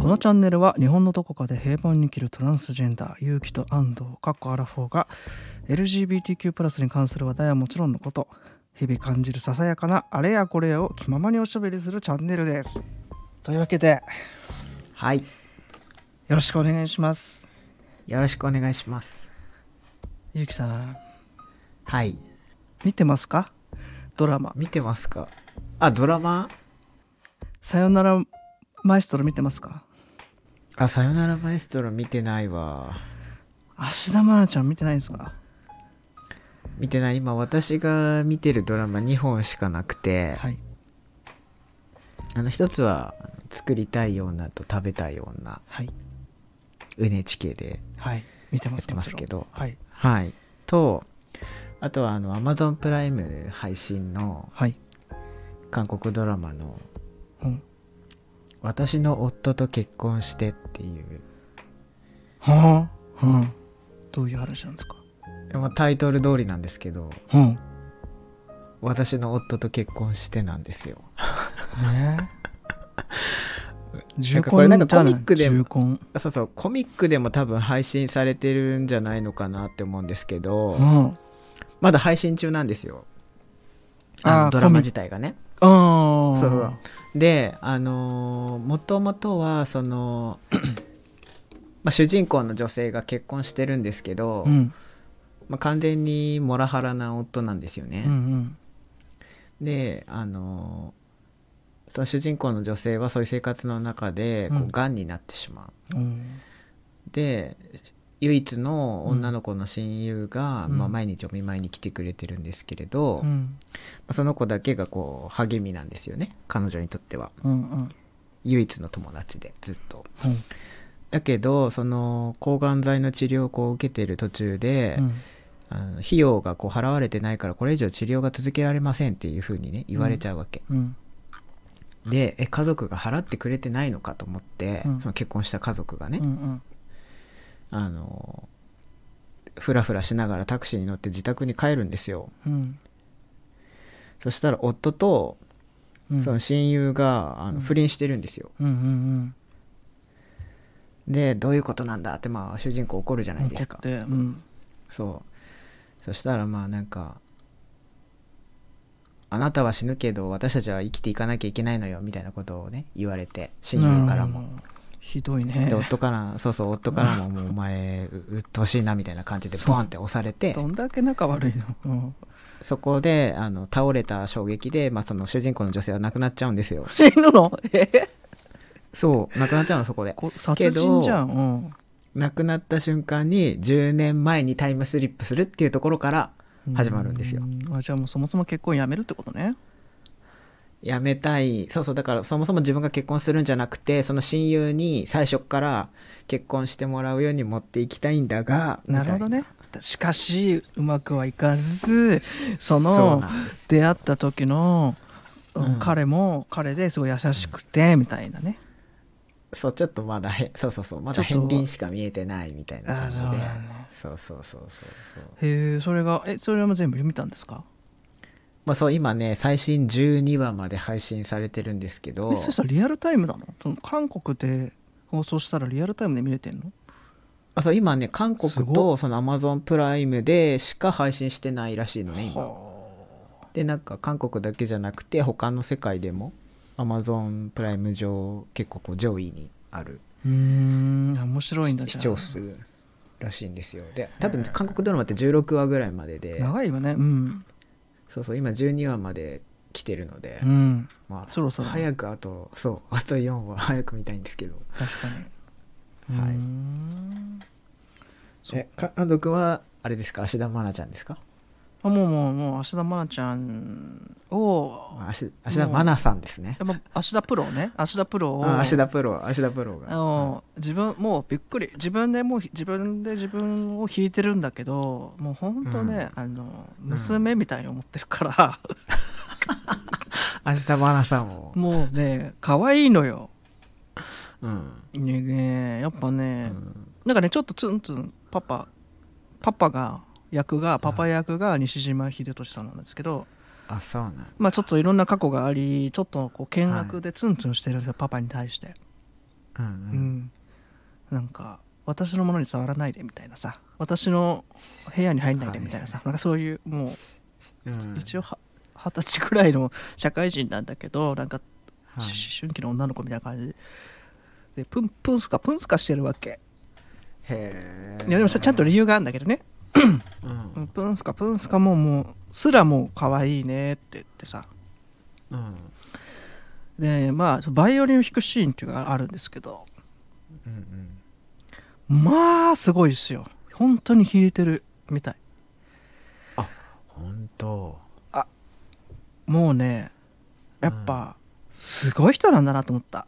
このチャンネルは日本のどこかで平凡に生きるトランスジェンダー勇気と安藤かっこアラフォーが LGBTQ+ に関する話題はもちろんのこと日々感じるささやかなあれやこれやを気ままにおしゃべりするチャンネルです。というわけではい。よろしくお願いします。よろしくお願いします。ゆうきさん。はい。見てますか？ドラマ。見てますか？あドラマ「さよならマエストロ」見てますか？あさよならマエストロ見てないわ。芦田愛菜ちゃん見てないんですか？見てない。今私が見てるドラマ2本しかなくて、はい。あの一つは作りたい女と食べたい女。はい。NHK ではい。見てますやってますけど。はい。はい。とあとはあの Amazon プライム配信のはい。韓国ドラマのうん「私の夫と結婚して」っていう。はあうんどういう話なんですか？まあタイトル通りなんですけどうん。私の夫と結婚してなんですよ。えー、なんかこれなんかコミックで重婚？あそうそうコミックでも多分配信されてるんじゃないのかなって思うんですけど、うん。まだ配信中なんですよ。あのドラマ自体がねそうそう。であのもともとはその まあ主人公の女性が結婚してるんですけど、うん。まあ、完全にモラハラな夫なんですよね、うんうん。であのその主人公の女性はそういう生活の中でこうんうがんになってしまう、うん。で唯一の女の子の親友が、うん。まあ、毎日お見舞いに来てくれてるんですけれど、まうん。あその子だけがこう励みなんですよね彼女にとっては。うんうん。唯一の友達でずっと。うん。だけどその抗がん剤の治療をこう受けてる途中で、うん。あの費用がこう払われてないからこれ以上治療が続けられませんっていうふうにね言われちゃうわけ、うん。でえ家族が払ってくれてないのかと思って、うん。その結婚した家族がね、うんうんあのふらふらしながらタクシーに乗って自宅に帰るんですよ。うん。そしたら夫とうん。その親友があうん。の不倫してるんですよ、うんうんでどういうことなんだってまあ主人公怒るじゃうんないですか。うん。そう。そしたらまあなんかあなたは死ぬけど私たちは生きていかなきゃいけないのよみたいなことをね言われて親友からも、うんひどいね。で夫からそうそう夫からももうお前ううっとうしいなみたいな感じでボンって押されて。どんだけ仲悪いの。うん。そこであの倒れた衝撃で、まあ、その主人公の女性は亡くなっちゃうんですよ。死ぬの？え？そう。亡くなっちゃうのそこで。こ殺人じゃん。うん亡くなった瞬間に10年前にタイムスリップするっていうところから始まるんですよ。うん。あじゃあもうそもそも結婚やめるってことねやめたい。そうそうだからそもそも自分が結婚するんじゃなくてその親友に最初から結婚してもらうように持っていきたいんだがなるほどみねしかしうまくはいかず その出会った時の、うんうん。彼も彼ですごい優しくてみたいなね。そうちょっとまだへそうそうそうまだ片鱗しか見えてないみたいな感じで。あそうそうそうそうそうへえそれがえそれはもう全部見たんですか？まあそう今ね最新12話まで配信されてるんですけど。えそれさリアルタイムなの？その韓国で放送したらリアルタイムで見れてんの？あそう今ね韓国とそのアマゾンプライムでしか配信してないらしいのね今。はでなんか韓国だけじゃなくて他の世界でもアマゾンプライム上結構こう上位にあるうーん面白いんだ視聴数らしいんですよ。で多分韓国ドラマって16話ぐらいまでで。長いわね。うんそうそう今12話まで来てるので、うん。まあそろそろ早くあとそうあと4話早く見たいんですけど。確かに。はい。えか安藤君はあれですか芦田愛菜ちゃんですか？あもうもうもう芦田愛菜ちゃんをあ芦芦田愛菜さんですね。芦田プロね。芦田プロを。あ芦田プロ芦田プロが。あの自分もうびっくり。自分でもう自分で自分を弾いてるんだけどもうほんとね、あの娘みたいに思ってるから、芦田愛菜さんを。もうね可愛いのよ。うん、ねねやっぱうね、ん、なんかねちょっとツンツンパパパパが役がパパ役が西島秀俊さんなんですけど、あそうなんまあちょっといろんな過去がありちょっとこう険悪でツンツンしてるんですよ、パパに対して。ううん。ううん。ん、なんか私のものに触らないでみたいなさ。私の部屋に入んないでみたいなさ、なんかそういうもううん。一応は二十歳くらいの 社会人なんだけどなんかはい。思春期の女の子みたいな感じ。でプンプンスカプンスカしてるわけ。へえいやでもさちゃんと理由があるんだけどねうん。プンスカプンスカももうすらもう可愛いねって言ってさ。うん。でまあバイオリンを弾くシーンっていうのがあるんですけど。うんうん。まあすごいですよ。本当に弾いてるみたい。本当。もうねやっぱすごい人なんだなと思った。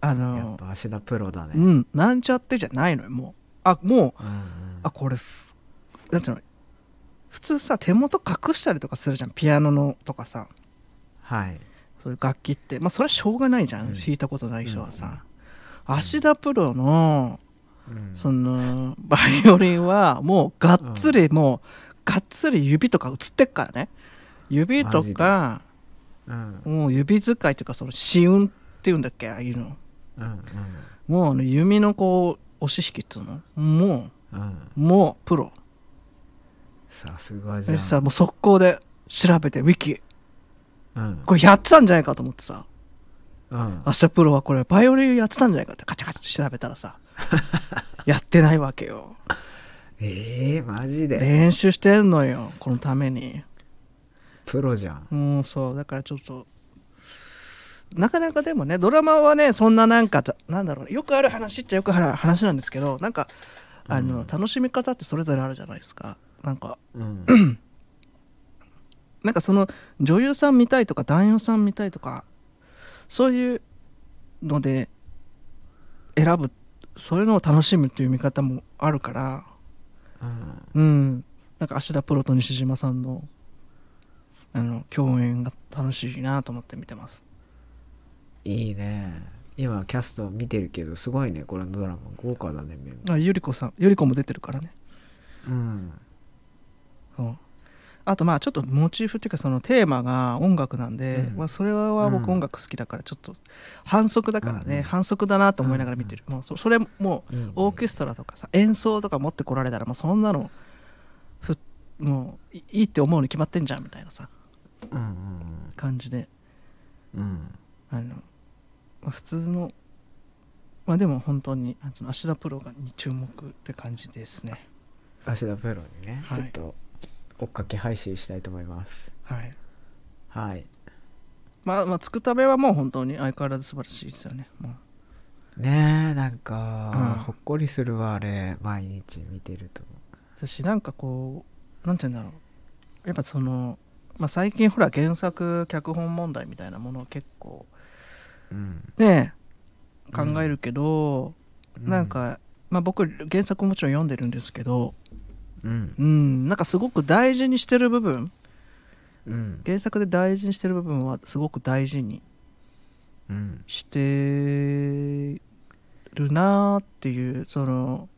あやっのぱ芦田プロだね。うんなんちゃってじゃないのよもう。あもううんうんあこれふなんていうの？普通さ手元隠したりとかするじゃん。ピアノのとかさ。はい。そういう楽器って。まあそれはしょうがないじゃん、うん。弾いたことない人はうんさ、芦田プロのうん。そのバイオリンはもうがっつりもうがっつり指とか映ってっからね。指とかうん。もう指使いというかその指運っていうんだっけ？ああいうの。うんうん。もうあの弓のこう押し引きっていうの？もうんうもうプロ。さすがじゃん。でさもう速攻で調べてウィキ。うん。これやってたんじゃないかと思ってさ。うん。明日プロはこれバイオリンやってたんじゃないかってカチャカチャ調べたらさ やってないわけよ。ええマジで？練習してんのよこのために。プロじゃん。もうそう。だからちょっとなかなかでもねドラマはねそんななんかなんだろうよくある話っちゃよくある話なんですけどなんかあの、うん楽しみ方ってそれぞれあるじゃないですか。なんかうん。なんかその女優さん見たいとか男優さん見たいとかそういうので選ぶそういうのを楽しむっていう見方もあるから。うん。うん。なんか芦田プロと西島さんのあの共演が楽しいなと思って見てます。いいね今キャスト見てるけどすごいねこれのドラマ。豪華だねメンバー。あゆり子さん。ゆり子も出てるからね。うん。そう。あとまあちょっとモチーフっていうかそのテーマが音楽なんで、うん。まあ、それは僕うん。音楽好きだからちょっと反則だからね、うん。うん反則だなと思いながら見てる、もうそそれもうオーケストラとかさ演奏とか持ってこられたらもうそんなのふもういいいって思うに決まってんじゃんみたいなさ。うんうん感じで。うん。うんあの、まあ普通のまあでも本当にあの芦田プロがに注目って感じですね。芦田プロにね、はい。ちょっと追っかけ配信したいと思います。はい。はい。まあまあつくたべはもう本当に相変わらず素晴らしいですよね。もう。ねえなんか、うん。ほっこりするわあれ毎日見てると。私なんかこうなんて言うんだろう。やっぱその、まあ、最近ほら原作脚本問題みたいなものを結構うんね考えるけど、うなんか、まあ、僕原作もちろん読んでるんですけどうん。うん。なんかすごく大事にしてる部分。うん。原作で大事にしてる部分はすごく大事にうん。してるなーっていうその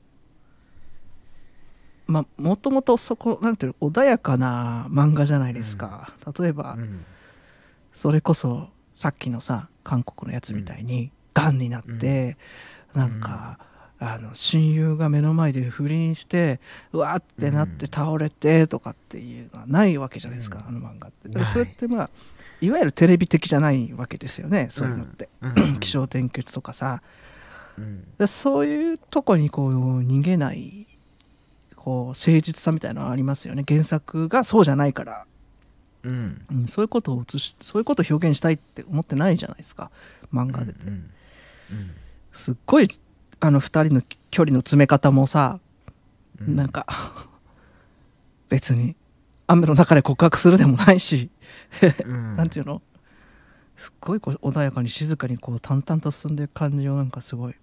まあもともとそこなんていうの穏やかな漫画じゃないですか、例えば、うん。それこそさっきのさ韓国のやつみたいにがん。になって、なんか、あの親友が目の前で不倫してうわーってなって倒れてとかっていうのはないわけじゃないですか、うん。あの漫画って。それってまあいわゆるテレビ的じゃないわけですよねそういうのって。うん。気象転結とかさ。そういうとこにこう逃げないこう誠実さみたいなのはありますよね。原作がそうじゃないから、うん。うん、そういうことを映しそういうことを表現したいって思ってないじゃないですか。漫画で、うんうん。すっごいあの2人の距離の詰め方もさ、うん。なんか 別に雨の中で告白するでもないし、うん。なんていうの？すっごいこう穏やかに静かにこう淡々と進んでいく感じをなんかすごい。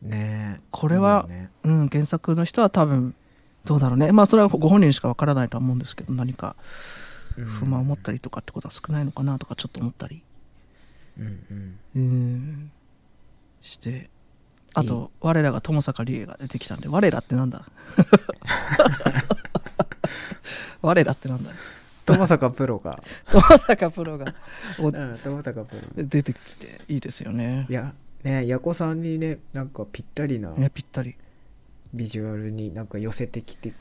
ね。えこれはね。うん、原作の人は多分どうだろうね。まあそれはご本人しかわからないとは思うんですけど何かうん。不満を持ったりとかってことは少ないのかなとかちょっと思ったり。うんうん。うん。して。あと我らが友坂理恵が出てきたんで我らってなんだ？我らってなんだ？友坂プロが。友坂プロが。友坂プロ出てきていいですよね。いやねやこさんにねなんかぴったりな。ねぴったりビジュアルになんか寄せてきて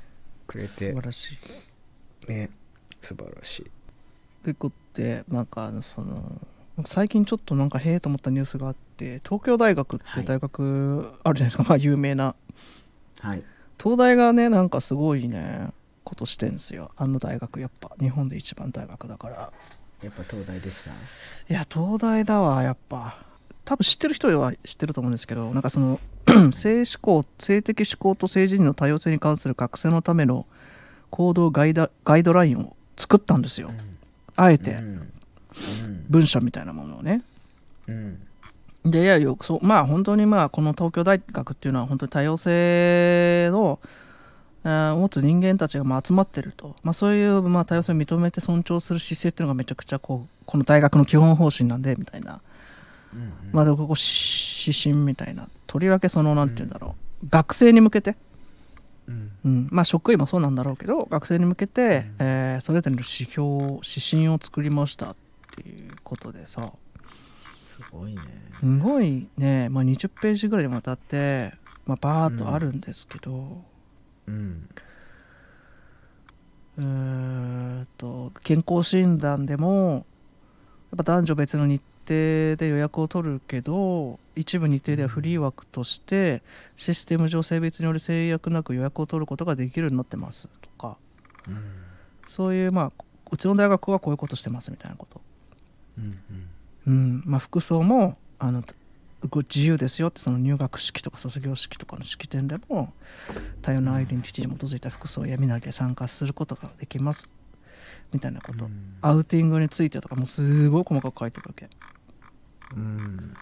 くれて。素晴らしい。ね。素晴らしい。ということでなんかその最近ちょっとなんかへえと思ったニュースがあって東京大学って大学あるじゃないですか、まあ有名な。はい。東大がねなんかすごいねことしてんすよ。あの大学やっぱ。日本で一番大学だから。やっぱ東大でした？いや東大だわやっぱ多分知ってる人は知ってると思うんですけどなんかその 性思考性的思考と性自認の多様性に関する学生のための行動ガイドラインを作ったんですよ。あえて。うん。文章みたいなものをね。うん。でいやよそうまあ本当にまあこの東京大学っていうのは本当に多様性の、えー持つ人間たちがまあ集まってると、まあ、そういうまあ多様性を認めて尊重する姿勢っていうのがめちゃくちゃこうこの大学の基本方針なんでみたいな、うんまあでもここし指針みたいなとりわけそのなんていうんだろう、学生に向けて、うん。うん、まあ職員もそうなんだろうけど学生に向けて、うん。えーそれぞれの指標指針を作りましたっていうことでさ。すごいね。すごいね、まあ、20ページぐらいにわたって、まあ、バーっとあるんですけど、うん。うーんと健康診断でもやっぱ男女別の日程で予約を取るけど一部日程ではフリー枠としてシステム上性別による制約なく予約を取ることができるようになってますとか。うん。そういうまあうちの大学はこういうことしてますみたいなこと、うんうん。まあ、服装もあのご自由ですよってその入学式とか卒業式とかの式典でも多様なアイデンティティに基づいた服装や身なりで参加することができますみたいなこと、うん。アウティングについてとかもすごい細かく書いてるわけうん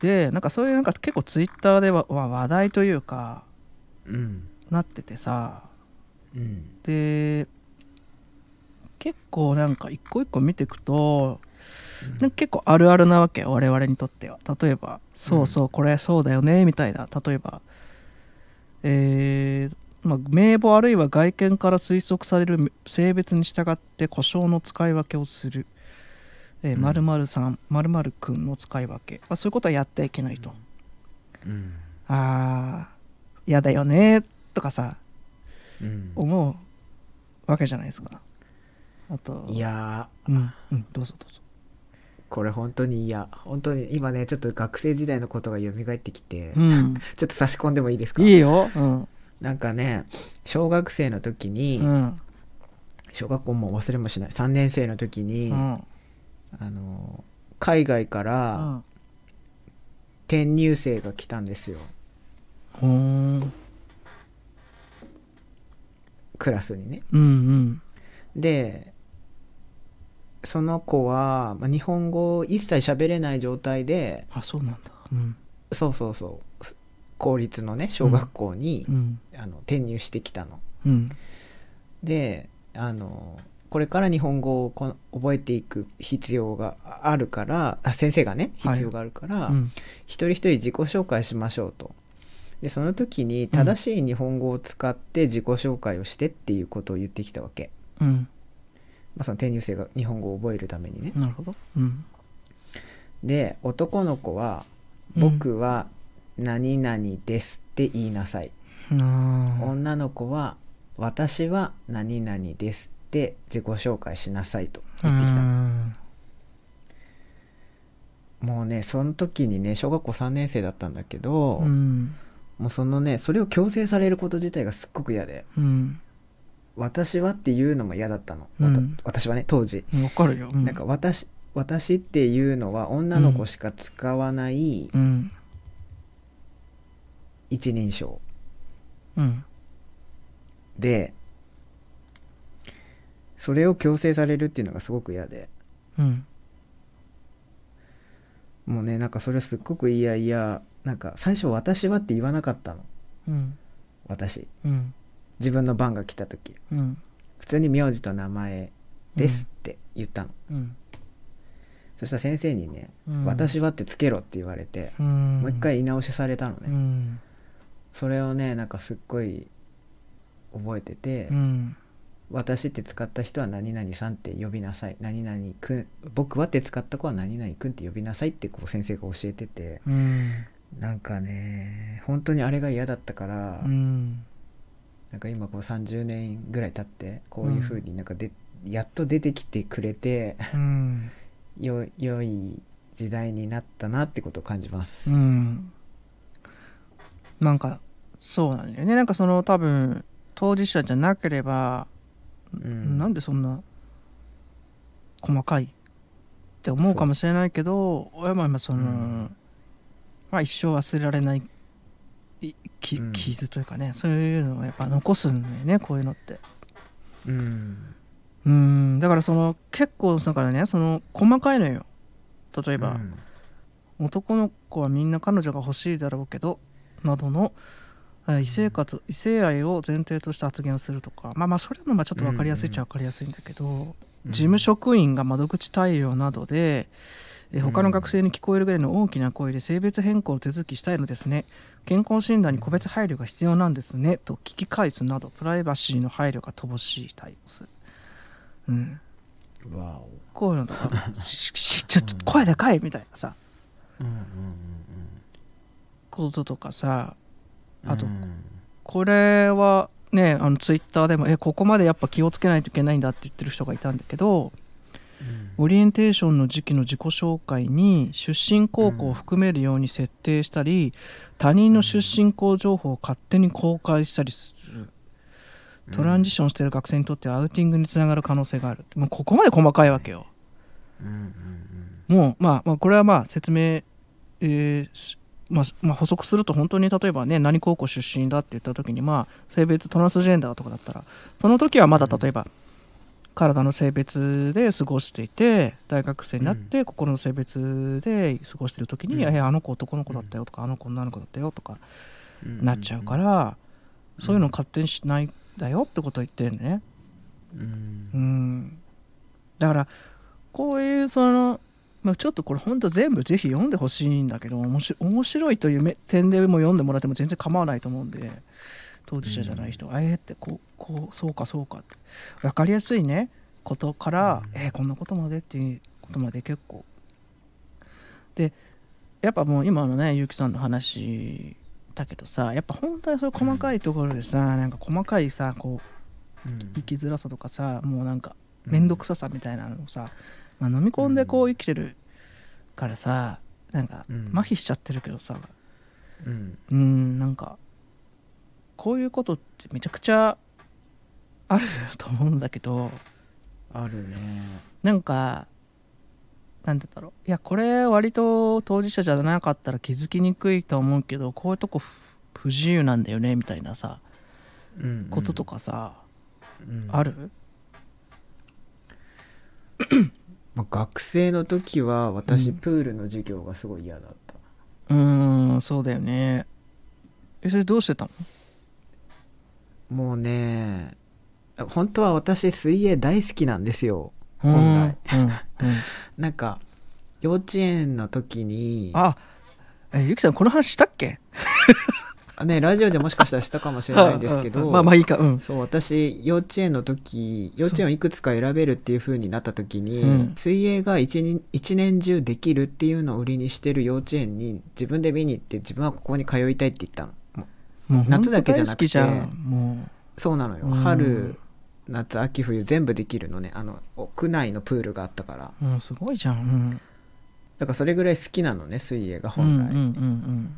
でなんかそういうなんか結構ツイッターでは話題というかうんなっててさ。うんで結構なんか一個一個見ていくとなんか結構あるあるなわけ我々にとっては。例えば「そうそうこれそうだよね」みたいな。例えばえーまあ、名簿あるいは外見から推測される性別に従って故障の使い分けをする、えー、うん。〇〇さん〇〇くんの使い分け、まあ、そういうことはやってはいけないと、うん。ああ嫌だよねとかさうん。思うわけじゃないですか。あといやうんうんどうぞどうぞ。ーこれ本当に嫌。本当に今ねちょっと学生時代のことが蘇ってきて、うん。ちょっと差し込んでもいいですか？いいよ。うん。なんかね小学生の時に、うん。小学校も忘れもしない。3年生の時に、うんあの海外かうらん。転入生が来たんですよ。ほー。んクラスにね。うんうん。でその子は、まあ、日本語を一切喋れない状態であそうなんだ。うん。そうそうそう。ふ公立のね小学校に、うん。あの転入してきたの。うん。であのこれから日本語をこ覚えていく必要があるからあ先生がねはい。必要があるから、うん。一人一人自己紹介しましょうと。でその時に正しい日本語を使って自己紹介をしてっていうことを言ってきたわけ、うん。まあ、その転入生が日本語を覚えるためにね。なるほど。うん。で男の子は「うん僕は何々です」って言いなさい、あー。女の子は「私は何々です」って自己紹介しなさいと言ってきたもうねその時にね小学校3年生だったんだけど、うんもうそのねそれを強制されること自体がすっごく嫌でうん私はっていうのも嫌だったの、うん。私はね当時、わかるよ。うなんか私私っていうのは女の子しか使わないうん。一人称。うん。でそれを強制されるっていうのがすごく嫌で。うん。もうねなんかそれすっごく嫌々なんか最初私はって言わなかったの。うん。私。うん。自分の番が来た時。うん。普通に名字と名前ですって言ったの、うん。そしたら先生にね、うん。私はってつけろって言われて、うん。もう一回言い直しされたのね、うん。それをねなんかすっごい覚えてて、うん私って使った人は何々さんって呼びなさい。何々くん僕はって使った子は何々くんって呼びなさいってこう先生が教えてて。うん。なんかね本当にあれが嫌だったから、うん。なんか今こう30年ぐらい経ってこういう風になんかで、やっと出てきてくれてうん。よ良い時代になったなってことを感じます。うん。なんかそうなんだよね。なんかその多分当事者じゃなければ、うん。なんでそんな細かいって思うかもしれないけど親も今その、うん。まあ一生忘れられないいきうん。傷というかね、そういうのをやっぱ残すんだよねこういうのって。うん。うん。だからその結構だからねその細かいのよ。例えば、うん。男の子はみんな彼女が欲しいだろうけどなどのえ異性活異性愛を前提とした発言をするとか。まあまあそれもまあちょっと分かりやすいっちゃ分かりやすいんだけど、事務職員が窓口対応などで、え他の学生に聞こえるぐらいの大きな声で性別変更の手続きしたいのですね。健康診断に個別配慮が必要なんですね。と聞き返すなどプライバシーの配慮が乏しい対応す。る、うん、わお。こういうのとか。ちょっと声でかいみたいなさ。うんうん。こととかさあとうん。うんこれはねあのツイッターでもえここまでやっぱ気をつけないといけないんだって言ってる人がいたんだけどオリエンテーションの時期の自己紹介に出身高校を含めるように設定したり、他人の出身校情報を勝手に公開したりする。トランジションしてる学生にとってはアウティングにつながる可能性がある。もうここまで細かいわけよ。うん。うん。もうまあまあこれはまあ説明、えーしまあまあ、補足すると本当に例えばね何高校出身だって言った時にまあ性別トランスジェンダーとかだったらその時はまだ例えば体の性別で過ごしていて大学生になって心の性別で過ごしてる時に、うん。えあの子男の子だったよとか、あの子女の子だったよとかうん。なっちゃうから、そういうの勝手にしないんだよってことを言ってんね。うん。うん。だからこういうその、まあ、ちょっとこれ本当全部ぜひ読んでほしいんだけど面白面白いというめ点でも読んでもらっても全然構わないと思うんで当事者じゃない人は、えーってこうこうそうかそうかって。分かりやすいね。ことから、うん。えーこんなことまでっていうことまで結構。でやっぱもう今のね結城さんの話だけどさやっぱ本当にそういう細かいところでさ、なんか細かいさこううん。生きづらさとかさもうなんか面倒くささみたいなのをさ、まあ、飲み込んでこう生きてるからさなんかうん。麻痺しちゃってるけどさ。うん。うんなんかこういうことってめちゃくちゃあると思うんだけど。あるね。なんかなんて言うんだろう。いやこれ割と当事者じゃなかったら気づきにくいと思うけどこういうとこ不不自由なんだよねみたいなさうん。こととかさ、うん。ある？まあ学生の時は私うん。プールの授業がすごい嫌だった。うーんそうだよね。えそれどうしてたの？もうね本当は私水泳大好きなんですようん本来。うんうん。なんか幼稚園の時にあえゆきさんこの話したっけ？あねラジオでもしかしたらしたかもしれないんですけうんうんうどん まあまあいいか。うん。そう私幼稚園の時幼稚園をいくつか選べるっていう風になった時に、うん。水泳が一年一年中できるっていうのを売りにしてる幼稚園に自分で見に行って自分はここに通いたいって言ったの。夏だけじゃなくて。そうなのよ、うん。春夏秋冬全部できるのね。あの屋内のプールがあったから。すごいじゃん。うん。だからそれぐらい好きなのね水泳がうんうん本来、うん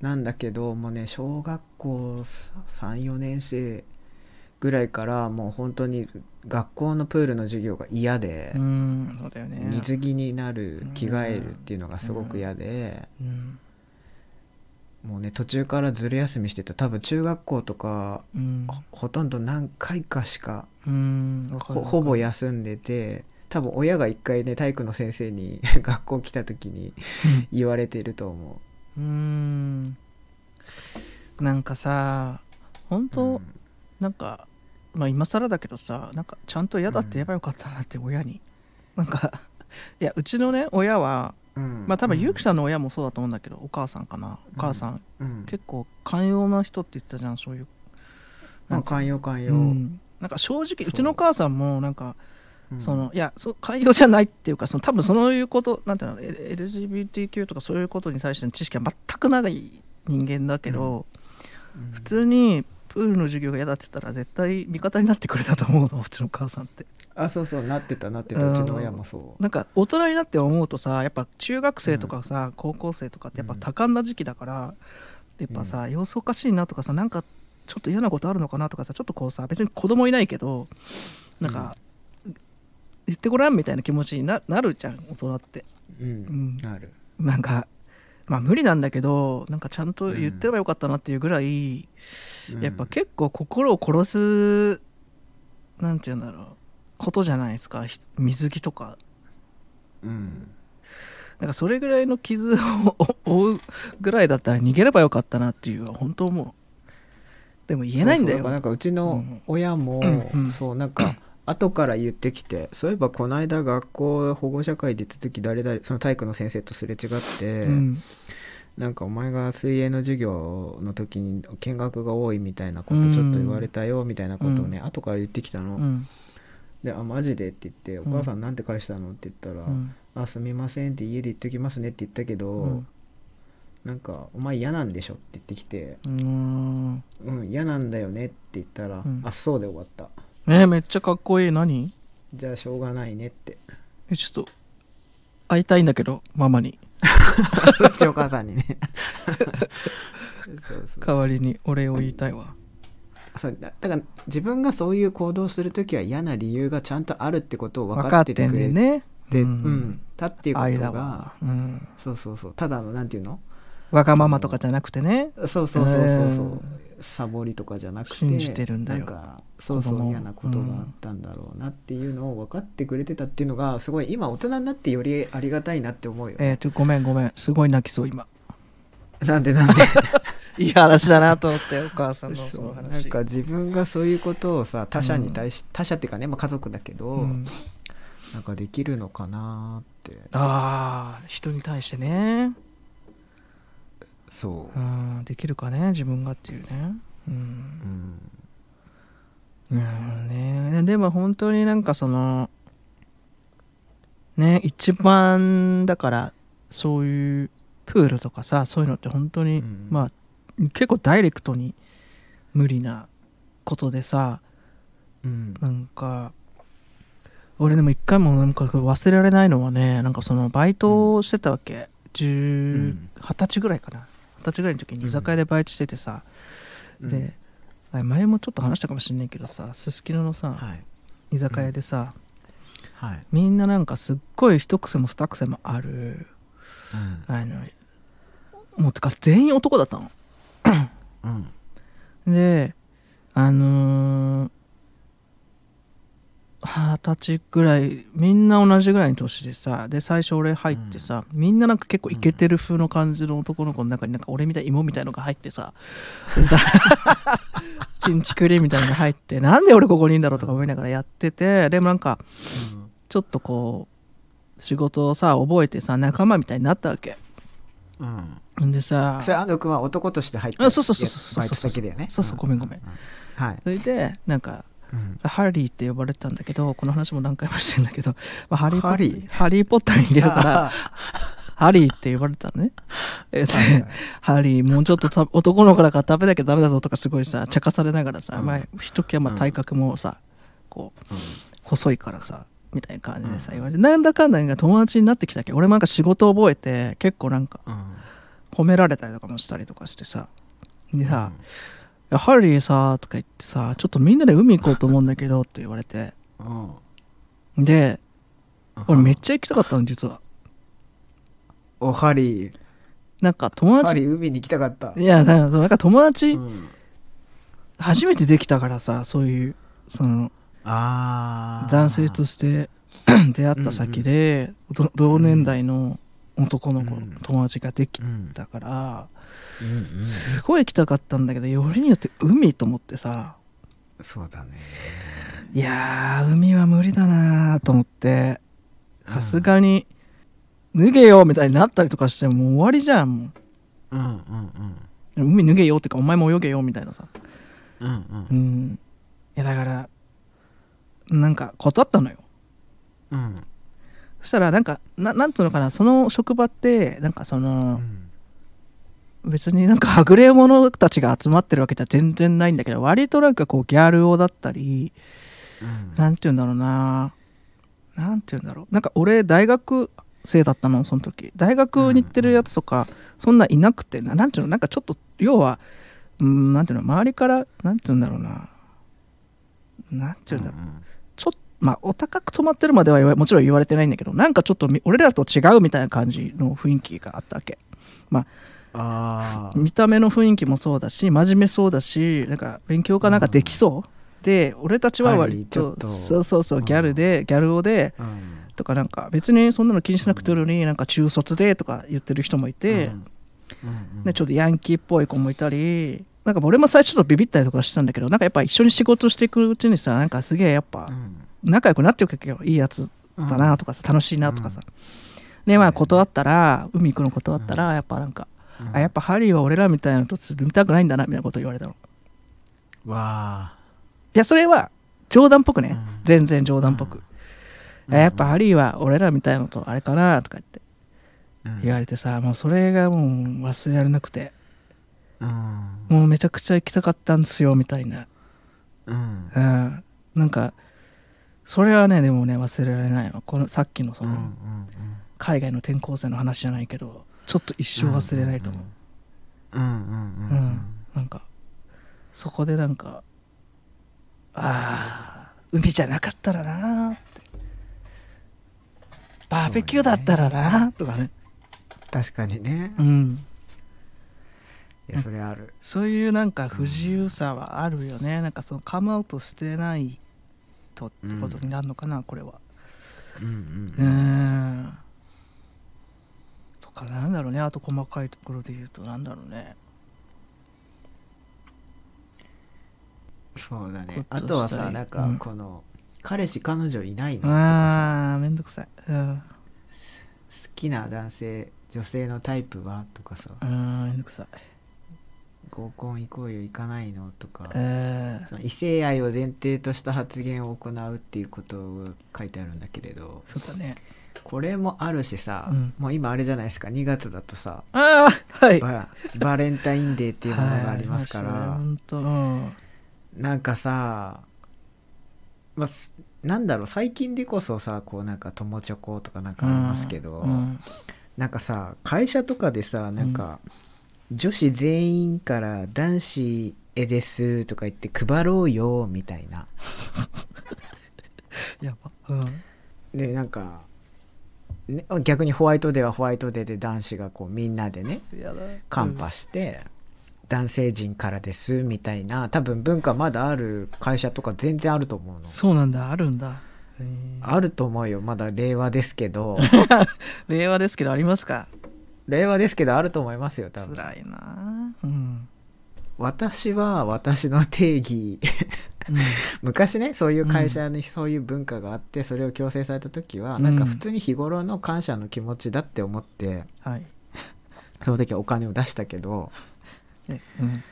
なんだけどもうね小学校34年生ぐらいからもう本当に学校のプールの授業が嫌で水着になるうん着替えるっていうのがすごく嫌でうんもうね途中からずる休みしてた。多分中学校とかうん。ほほとんど何回かしかほほぼ休んでて多分親が一回ね体育の先生に 学校来た時に 言われてると思うーん。なんかさ本う、当、うん。なんかまあ今更だけどさなんかちゃんと嫌だって言えばよかったなって親に、なんかいやうちのね親はうん。まあ多分うん。ゆうきさんの親もそうだと思うんだけど、お母さんかな。お母さん、うん。結構寛容な人って言ってたじゃんそういうまあ寛容寛容、うん。なんか正直そううちの母さんもなんかうん。そのいやそ寛容じゃないっていうかその多分そういうことなんていうの LGBTQ とかそういうことに対しての知識は全くない人間だけど、うん。普通にプールの授業が嫌だって言ったら絶対味方になってくれたと思うのうちの母さんって。あそうそうなってたなってた。うんうちの親もそう。なんか大人になって思うとさやっぱ中学生とかさ、高校生とかってやっぱ多感な時期だから、やっぱさ、様子おかしいなとかさなんかちょっと嫌なことあるのかなとかさちょっとこうさ別に子供いないけどなんか、言ってごらんみたいな気持ちにななるじゃん大人って。うん、ん。なる。なんかまあ無理なんだけどなんかちゃんと言ってればよかったなっていうぐらい、やっぱ結構心を殺すなんて言うんだろうことじゃないですか。ひ水着とか。うん。なんかそれぐらいの傷を負うぐらいだったら逃げればよかったなっていうのは本当思う。でも言えないんだよ。そうそう。からなんかうちの親も、うんうん。そうなんか 後から言ってきてそういえばこの間学校保護者会で行った時誰々その体育の先生とすれ違って、うん。なんかお前が水泳の授業の時に見学が多いみたいなことちょっと言われたよみたいなことをね、後から言ってきたの、うん。で「あマジで?」って言って「お母さんなんて返したの?」って言ったら「うん。あすみません」って家で言っときますねって言ったけど、うん。なんか「お前嫌なんでしょ?」って言ってきてうーん「うん嫌なんだよね」って言ったら「うん。あそうで終わったえーめっちゃかっこいい。何？じゃあしょうがないね」って。えちょっと会いたいんだけどママに。うちお母さんにね。そうそう代わりにお礼を言いたいわ。そうだだから自分がそういう行動する時は嫌な理由がちゃんとあるってことを分かっててくれんねて、ううん。ん。たっていうことがわうん。そうそうそう。ただのなんていうの？わがままとかじゃなくてね。そうそうそうそうそう、うんサボりとかじゃなくて信じてるんだよ。なんかそうそう嫌なことがあったんだろうなっていうのを分かってくれてたっていうのがすごい今大人になってよりありがたいなって思うよ、えー、ちょごめんごめん。すごい泣きそう今。なんでなんで？いい話だなと思ってお母さんのそのそうなん話か自分がそういうことをさ他者に対し、他者っていうかね、まあ、家族だけど、うん。なんかできるのかなって。ああ人に対してねそう。うんできるかね自分がっていうね。ううん。んうんね。でも本当になんかそのね一番だからそういうプールとかさそういうのって本当に、うん。まあ結構ダイレクトに無理なことでさうん。なんか俺でも一回もなんか忘れられないのはねなんかそのバイトをしてたわけ。十ん。二十歳ぐらいかな二十歳ぐらいの時に居酒屋でバイトしててさ、うん。であ前もちょっと話したかもしんないけどさすすきののさ、はい。居酒屋でさ、はい、みんななんかすっごい一癖も二癖もある。うん。あのもうてか全員男だったの。うん。であのー二十歳ぐらいみんな同じぐらいの年でさで最初俺入ってさ、みんななんか結構イケてる風の感じの男の子の中になんか俺みたい芋みたいのが入ってさ でさチンチクリみたいなのが入ってなんで俺ここにいんだろうとか思いながらやっててでもなんかちょっとこう仕事をさ覚えてさ仲間みたいになったわけ。うん。んでさそれ安藤君は男として入ったあそうそうそうそうそうバイト先だよねそうそうごめんごめんうはいそれでなんかうん。ハリーって呼ばれてたんだけどこの話も何回もしてんだけど、まあ、ハリーハリー？ハリー・ポッターに入れるからあハリーって呼ばれてたのね。えではいはい。ハリーもうちょっとた男の子だから食べなきゃダメだぞとかすごいさ茶化されながらさ、うん。まあ、ひときわ体格もさこううん。細いからさみたいな感じでさうん。言われてなんだかんだが友達になってきたけ？ど俺もなんか仕事覚えて結構なんかうん。褒められたりとかもしたりとかしてさでさ「いやハリーさ」とか言ってさ「ちょっとみんなで海行こうと思うんだけど」って言われて。うん。で俺めっちゃ行きたかったの実は。おハリー。なんか友ハ達リー海に行きたかった。いやなんかなんか友達うん。初めてできたからさそういうそのあー。男性として出会った先で、ど同年代の男の子、うん。友達ができうんたから、うん。うんすごい行きたかったんだけどよりによって海と思ってさ。そうだね。いやー海は無理だなーと思って。さすがに脱げよみたいになったりとかしてももう終わりじゃん。もうんうんうん。う海脱げよってかお前も泳げよみたいなさ。うんうん。うん。いやだからなんか断ったのよ。うんそしたらなんかななんつうのかなその職場ってなんかその別になんか はぐれ者たちが集まってるわけじゃ全然ないんだけど割となんかこうギャル男だったりうん。なんて言うんだろうななんて言うんだろう。なんか俺大学生だったのその時。大学に行ってるやつとかそんないなくてななんていうのなんかちょっと要はうんなんていうの周りからなんて言うんだろうな。なんて言うんだろう。ちょっとまあお高く泊まってるまではもちろん言われてないんだけどなんかちょっとみ俺らと違うみたいな感じの雰囲気があったわけ。ああ見た目の雰囲気もそうだし真面目そうだしなんか勉強がなんかできそう、で俺たちは割とそうそうそううん。ギャルで、ギャル男でうん。とかなんか別にそんなの気にしなくていいのになんか中卒でとか言ってる人もいて、ね、ちょっとヤンキーっぽい子もいたりなんか俺も最初ちょっとビビったりとかしたんだけどなんかやっぱ一緒に仕事していくうちにさなんかすげえやっぱうん仲良くなっていくわけよいいやつうんだなとかさ楽しいなとかさ、でまあ断ったら海行くの断ったらやっぱなんか、うんあやっぱハリーは俺らみたいなのとつるみたくないんだなみたいなこと言われたの。わあ。いやそれは冗談っぽくね、うん。全然冗談っぽく、やっぱハリーは俺らみたいなのとあれかなとか言ってうん。言われてさもうそれがもう忘れられなくて。うん。もうめちゃくちゃ行きたかったんですよみたいな。うん。うん。なんかそれはねでもね忘れられないの。このさっきのその、うんうん海外の転校生の話じゃないけどちょっと一生忘れないと思う、うんうんうんうん。なんかそこでなんかああ海じゃなかったらなーって。バーベキューだったらなーとかね。確かにね。うん。いやそれある。そういうなんか不自由さはあるよね、なんかそのカムアウトしてないとってことになるのかな、これは。うんうんうーんとかなんだろうね。あと細かいところで言うとなんだろうね。そうだこね。あっとはさなんかうんこの彼氏彼女いないの？とかさ。あーめんどくさい。うん。好きな男性女性のタイプは？とかさ。うーんめんどくさい合コン行こうよ行かないのとかえー。その異性愛を前提とした発言を行うっていうことが書いてあるんだけれどそうだね。これもあるしさ、うん。もう今あれじゃないですか2月だとさああはい。ババレンタインデーっていうものがありますから、本当うんなんかさ、まあ、すなんだろう最近でこそさこうなんか友チョコとかなんかありますけど、うんなんかさ会社とかでさなんか、女子全員から男子絵ですとか言って配ろうよみたいな。やば。うん。でなんか、ね、逆にホワイトデーはホワイトデーで男子がこうみんなでねカンパして、男性陣からですみたいな多分文化まだある会社とか全然あると思うの。そうなんだあるんだ。あると思うよ。まだ令和ですけど。令和ですけどありますか？令和ですけどあると思いますよ多分。辛いな。うん。私は私の定義。昔ねそういう会社にそういう文化があってそれを強制された時は、うん。なんか普通に日頃の感謝の気持ちだって思ってはい。その時はお金を出したけどねうん。ね。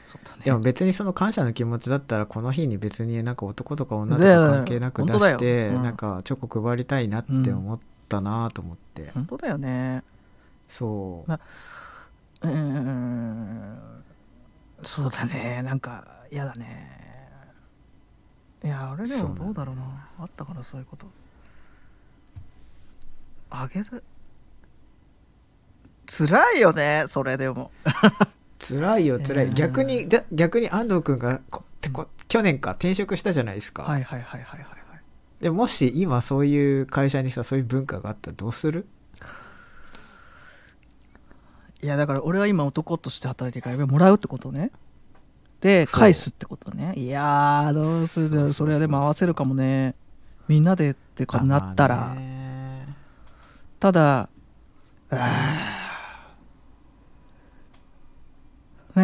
でも別にその感謝の気持ちだったらこの日に別になんか男とか女とか関係なく出してうん。なんかチョコ配りたいなって思ったなと思って、本当だよねそう。まうーん。そうだね。なんか嫌だね。いやあれでもどうだろうな。あったからそういうこと。あげる。辛いよねそれでも。辛いよ辛い、うん。逆にだ逆に安藤君がこてこ去年か転職したじゃないですか、はいはいはいはいはいはい。でもし今そういう会社にさそういう文化があったらどうする？いやだから俺は今男として働いてるからもらうってことね。で返すってことね。いやーどうするそれはでも合わせるかもね。みんなでってかなったら、ただな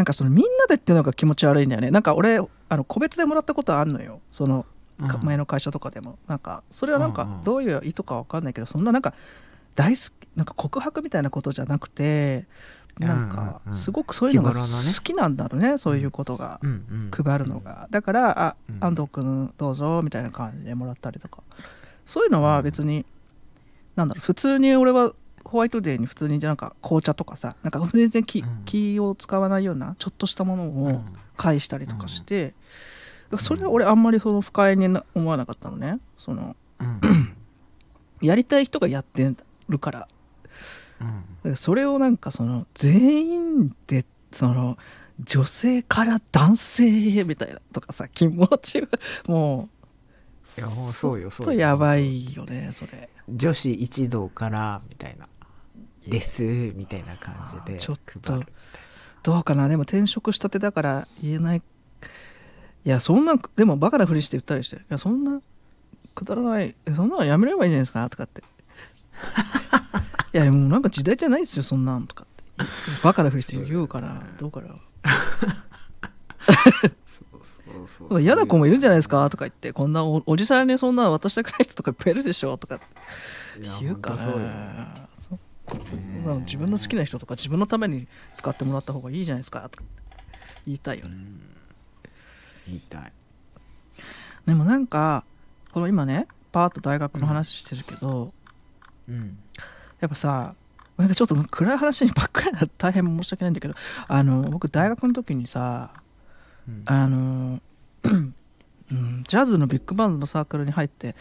んかそのみんなでっていうのが気持ち悪いんだよね。なんか俺あの個別でもらったことあるのよ。その前の会社とかでも。なんかそれはなんかどういう意図かわかんないけどそんななんか大好きなんか告白みたいなことじゃなくてなんかうんうんうん。すごくそういうのが好きなんだろうねそういうことが。うんうん配るのが。だから「あうん。安藤君どうぞ」みたいな感じでもらったりとか。そういうのは別になんだろう普通に俺はホワイトデーに普通になんか紅茶とかさなんか全然気,、うん。気を使わないようなちょっとしたものをうん。返したりとかして、それは俺あんまりその不快にな思わなかったのね。そのうん。やりたい人がやってるから。うん。それをなんかその全員でその女性から男性へみたいなとかさ気持ちはもういやそうよちょっそうよとやばいよねそれ。女子一同からみたいな。ですみたいな感じでちょっとどうかな。でも転職したてだから言えない。いやそんなでもバカなふりして言ったりしていやそんなくだらない。えそんなのやめればいいじゃないですかとかって いやもうなんか時代じゃないですよそんなんとかって。バカなふりして言うからどうかなそうそうそう 嫌な子もいるんじゃないですかとか言ってこんなおおじさんにそんな渡したくない人とかいっぱいいるでしょとか言うかなそう。ね自分の好きな人とか自分のために使ってもらった方がいいじゃないですかとか言いたいよね。うん。言いたい。でもなんかこの今ねパーッと大学の話してるけど、うん。やっぱさなんかちょっと暗い話にばっかりな大変申し訳ないんだけどあの僕大学の時にさうん。あの、うん、ジャズのビッグバンドのサークルに入って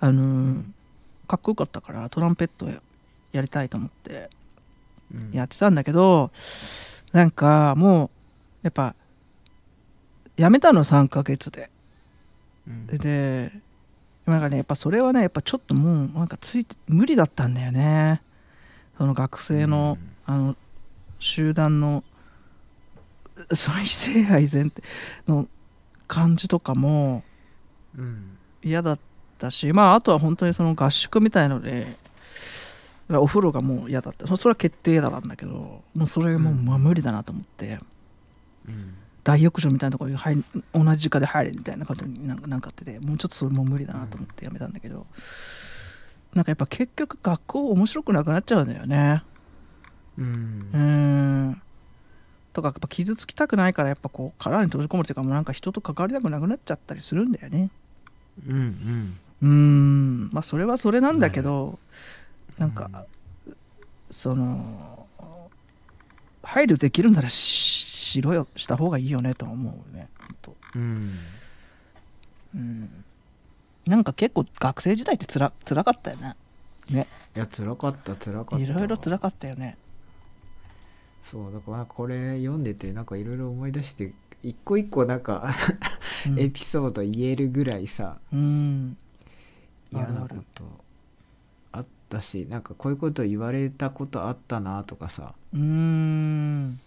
あの、かっこよかったからトランペットやりたいと思ってうん。やってたんだけどなんかもうやっぱやめたの3ヶ月で。うん。でなんかねやっぱそれはねやっぱちょっともうなんかついて無理だったんだよね。その学生の,、あの集団の その異性愛前提の感じとかもうん。嫌だったしまああとは本当にその合宿みたいのでお風呂がもう嫌だった。そそれは決定だったんだけどもうそれもう無理だなと思って、うん大浴場みたいなところに入り同じ時間で入れみたいなことになんかなんかあっててもうちょっとそれもう無理だなと思ってやめたんだけど、なんかやっぱ結局学校面白くなくなっちゃうんだよね。ううん。んとかやっぱ傷つきたくないからやっぱこう殻に閉じこもるっていうかもうなんか人と関わりたくなくなっちゃったりするんだよね。うんうん。うん。まあそれはそれなんだけどなんか、その配慮できるならししろよした方がいいよねとは思うね。本当。うん。うん。なんか結構学生時代ってつら辛かったよね。ね。いや辛かった辛かった。いろいろ辛かったよね。そうだからこれ読んでてなんかいろいろ思い出して一個一個なんかうん。エピソード言えるぐらいさうん。嫌なことあったしなんかこういうこと言われたことあったなとかさ。うーん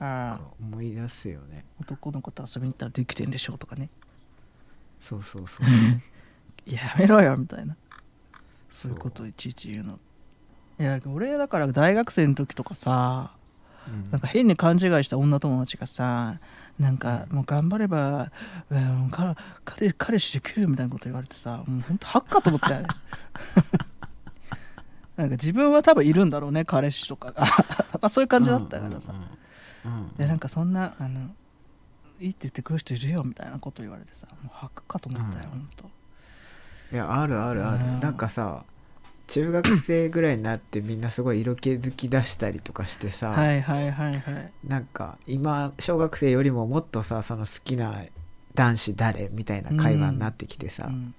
思い出すよね。男の子と遊びに行ったらできてんでしょうとかね。そうそうそう。やめろよみたいな。そう。いうことをいちいち言うの。いや俺だから大学生の時とかさうん。なんか変に勘違いした女友達がさなんかもう頑張れば、うん、か彼彼氏できるよみたいなこと言われてさもうほんとハッカと思ったよね。なんか自分は多分いるんだろうね彼氏とかが。まあそういう感じだったからさ、うんうんうんでなんかそんなあのいいって言ってくる人いるよみたいなこと言われてさもうハックかと思ったよ、うん。ほんと。いやあるあるある、うん。なんかさ中学生ぐらいになってみんなすごい色気づき出したりとかしてさ、はいはいはいはい。なんか今小学生よりももっとさその好きな男子誰みたいな会話になってきてさ、うん。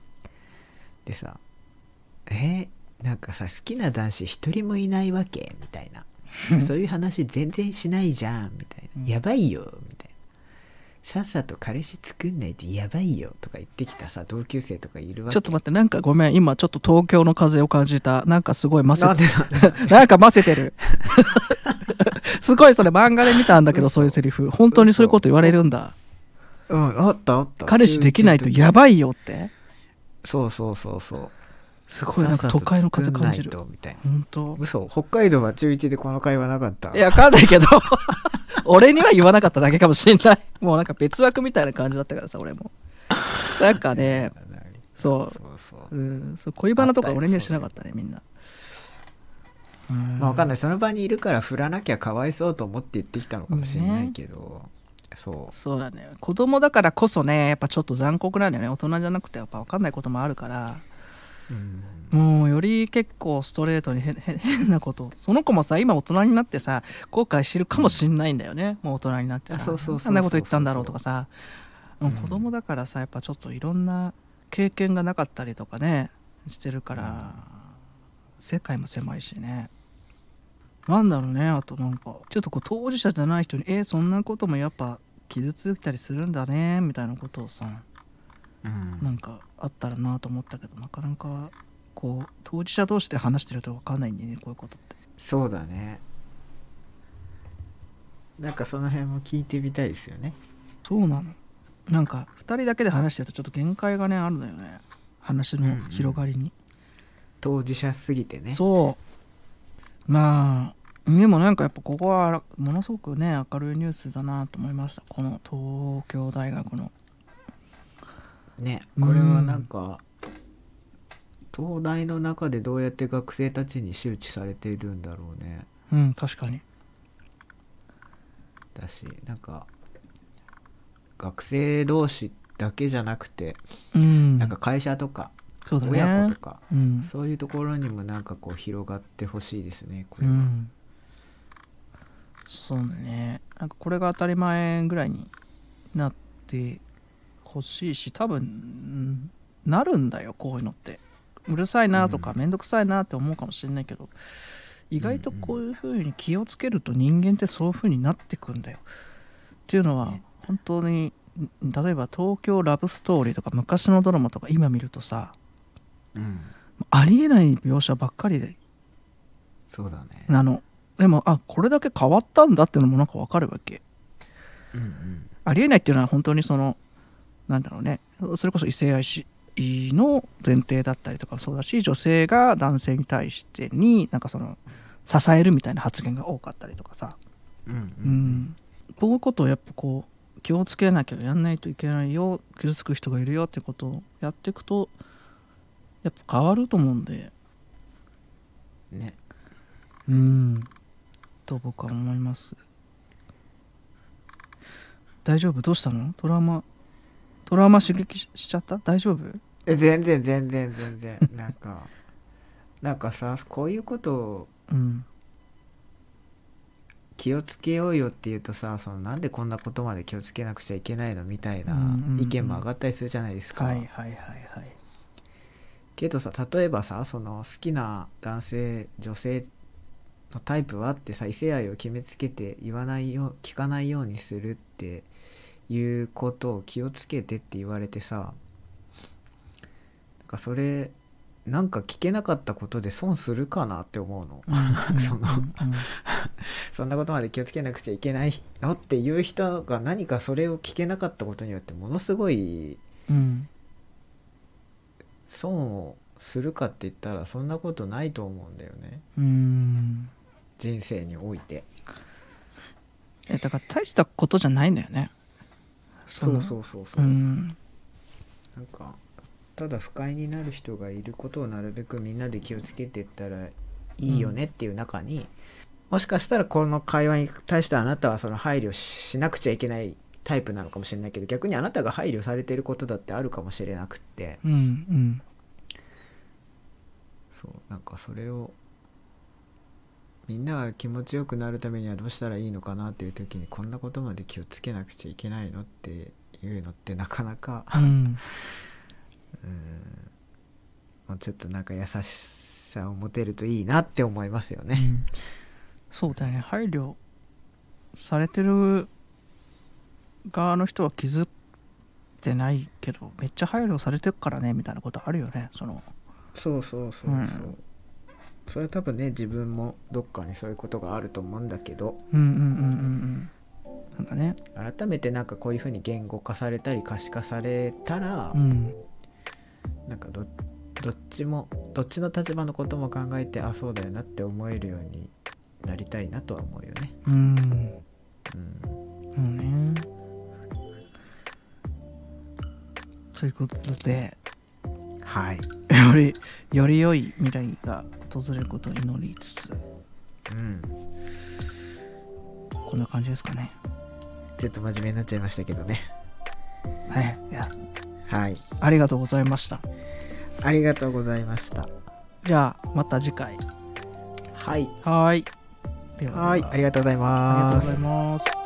でさ「えなんかさ好きな男子一人もいないわけ?」みたいな「そういう話全然しないじゃん」みたいな「うん。やばいよ」みたいな「さっさと彼氏作んないとやばいよ」とか言ってきたさ同級生とかいるわけ。ちょっと待ってなんかごめん今ちょっと東京の風を感じたなんかすごいませなんでなんでなんかませてる。すごいそれ漫画で見たんだけどそういうセリフ。本当にそういうこと言われるんだ。うんあったあった。彼氏できないとやばいよって。そうそうそうそうすごいなんか都会の風感じる。みたいな。本当。嘘北海道は中1でこの会話なかった。いやわかんないけど。俺には言わなかっただけかもしれない。もうなんか別枠みたいな感じだったからさ俺も。なんかね そう。そうそう。うん。そう恋バナとか俺にはしなかったねみんな。う。ん。まあわかんない。その場にいるから振らなきゃかわいそうと思って言ってきたのかもしれないけど、そう。そうだね。子供だからこそねやっぱちょっと残酷なんだよね。大人じゃなくてやっぱ分かんないこともあるから。うんもうより結構ストレートに 変なこと。その子もさ今大人になってさ後悔してるかもしんないんだよね、もう大人になってさ。あそんなこと言ったんだろうとかさ。うん子供だからさやっぱちょっといろんな経験がなかったりとかねしてるから、世界も狭いしね。なんだろうねあとなんかちょっとこう当事者じゃない人にえーそんなこともやっぱ傷ついたりするんだねみたいなことをさ。うんなんかあったらなと思ったけどなかなかこう当事者同士で話してると分かんないんでねこういうことって。そうだね。なんかその辺も聞いてみたいですよね。そうなの。なんか2人だけで話してるとちょっと限界がねあるのよね。話の広がりに、当事者すぎてね。そう。まあでもなんかやっぱここはものすごくね明るいニュースだなと思いました。この東京大学のねこれはなんか東大の中でどうやって学生たちに周知されているんだろうね。うん確かに。だしなんか学生同士だけじゃなくて、うん。なんか会社とかそうだね。親子とか、うん。そういうところにもなんかこう広がってほしいですねこうれは、ん。そうね。なんかこれが当たり前ぐらいになってほしいし多分うんなるんだよこういうのって。うるさいなとかうめんどくさいなって思うかもしれないけど意外とこういう風に気をつけると人間ってそういう風になってくんだよ。っていうのはね。本当にん例えば東京ラブストーリーとか昔のドラマとか今見るとさうん。ありえない描写ばっかりで。そうだね。なの。でもあこれだけ変わったんだっていうのもなんかわかるわけ。うんうん。ありえないっていうのは本当にそのなんだろうね。それこそ異性愛しの前提だったりとかそうだし女性が男性に対してになんかその支えるみたいな発言が多かったりとかさ、うんううん。ん、こういうことをやっぱこう気をつけなきゃやんないといけないよ傷つく人がいるよってことをやっていくとやっぱ変わると思うんで。ね。うん。と僕は思います。大丈夫？どうしたの？トラウマトラウマ刺激ししちゃった？大丈夫？え全然全然全然。なんかなんかさこういうことをうん。気をつけようよっていうとさそのなんでこんなことまで気をつけなくちゃいけないのみたいな意見も上がったりするじゃないですか、はいはいはいはい。けどさ例えばさその好きな男性女性のタイプはってさ異性愛を決めつけて言わないよ聞かないようにするっていうことを気をつけてって言われてさなんかそれなんか聞けなかったことで損するかなって思うの。う んそのうん。そんなことまで気をつけなくちゃいけないのっていう人が何かそれを聞けなかったことによってものすごいうん。損をするかって言ったらそんなことないと思うんだよね。うん。人生において。えだから大したことじゃないんだよね。のそうそうそうそう。う、ん。なんかただ不快になる人がいることをなるべくみんなで気をつけていったらいいよねっていう中に、もしかしたらこの会話に対してあなたはその配慮しなくちゃいけないタイプなのかもしれないけど逆にあなたが配慮されていることだってあるかもしれなくって。うんうん。そうなんかそれをみんなが気持ちよくなるためにはどうしたらいいのかなっていう時にこんなことまで気をつけなくちゃいけないのっていうのってなかなかうん。もうちょっとなんか優しさを持てるといいなって思いますよね。うん。そうだよね。配慮されてる側の人は気づいてないけどめっちゃ配慮されてるからねみたいなことあるよねその。そうそうそうそう、うんそれは多分ね自分もどっかにそういうことがあると思うんだけどうんうんうんうんうん。なんかね。改めてなんかこういうふうに言語化されたり可視化されたら、うん。なんかどどっちもどっちの立場のことも考えてあそうだよなって思えるようになりたいなとは思うよね。うん。うん、うんね。ということではい。よりより良い未来が訪れることを祈りつつうん。こんな感じですかね。ちょっと真面目になっちゃいましたけどね。はい。いや。はい。ありがとうございました。ありがとうございました。じゃあまた次回。はい。はーい。ではでははい。ありがとうございありますがとうございます